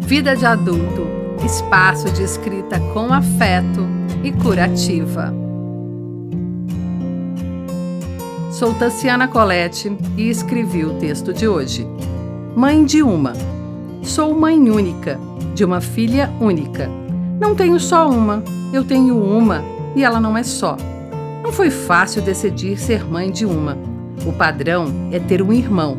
Vida de adulto, espaço de escrita com afeto e curativa. Sou Tassiana Colette e escrevi o texto de hoje. Mãe de uma. Sou mãe única, de uma filha única. Não tenho só uma, eu tenho uma e ela não é só. Não foi fácil decidir ser mãe de uma. O padrão é ter um irmão.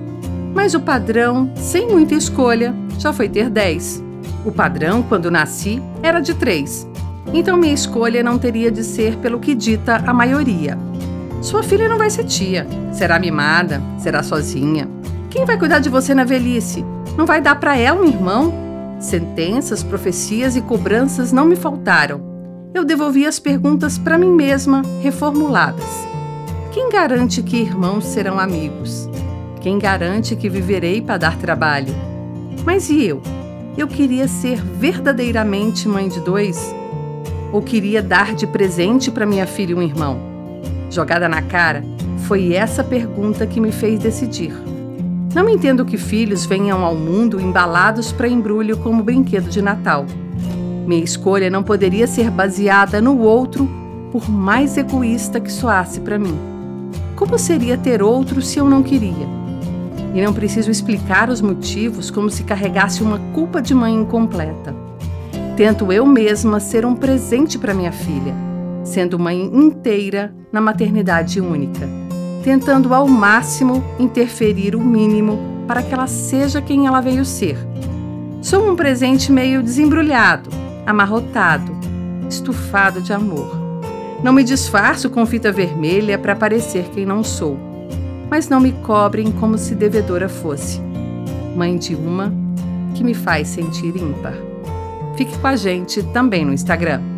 Mas o padrão, sem muita escolha, já foi ter dez. O padrão, quando nasci, era de três. Então minha escolha não teria de ser pelo que dita a maioria. Sua filha não vai ser tia, será mimada, será sozinha. Quem vai cuidar de você na velhice? Não vai dar para ela um irmão? Sentenças, profecias e cobranças não me faltaram. Eu devolvi as perguntas para mim mesma, reformuladas. Quem garante que irmãos serão amigos? Quem garante que viverei para dar trabalho? Mas e eu? Eu queria ser verdadeiramente mãe de dois? Ou queria dar de presente para minha filha um irmão? jogada na cara, foi essa pergunta que me fez decidir. Não entendo que filhos venham ao mundo embalados para embrulho como brinquedo de Natal. Minha escolha não poderia ser baseada no outro, por mais egoísta que soasse para mim. Como seria ter outro se eu não queria? E não preciso explicar os motivos como se carregasse uma culpa de mãe incompleta. Tento eu mesma ser um presente para minha filha sendo mãe inteira na maternidade única, tentando ao máximo interferir o mínimo para que ela seja quem ela veio ser. Sou um presente meio desembrulhado, amarrotado, estufado de amor. Não me disfarço com fita vermelha para parecer quem não sou, mas não me cobrem como se devedora fosse. Mãe de uma que me faz sentir ímpar. Fique com a gente também no Instagram.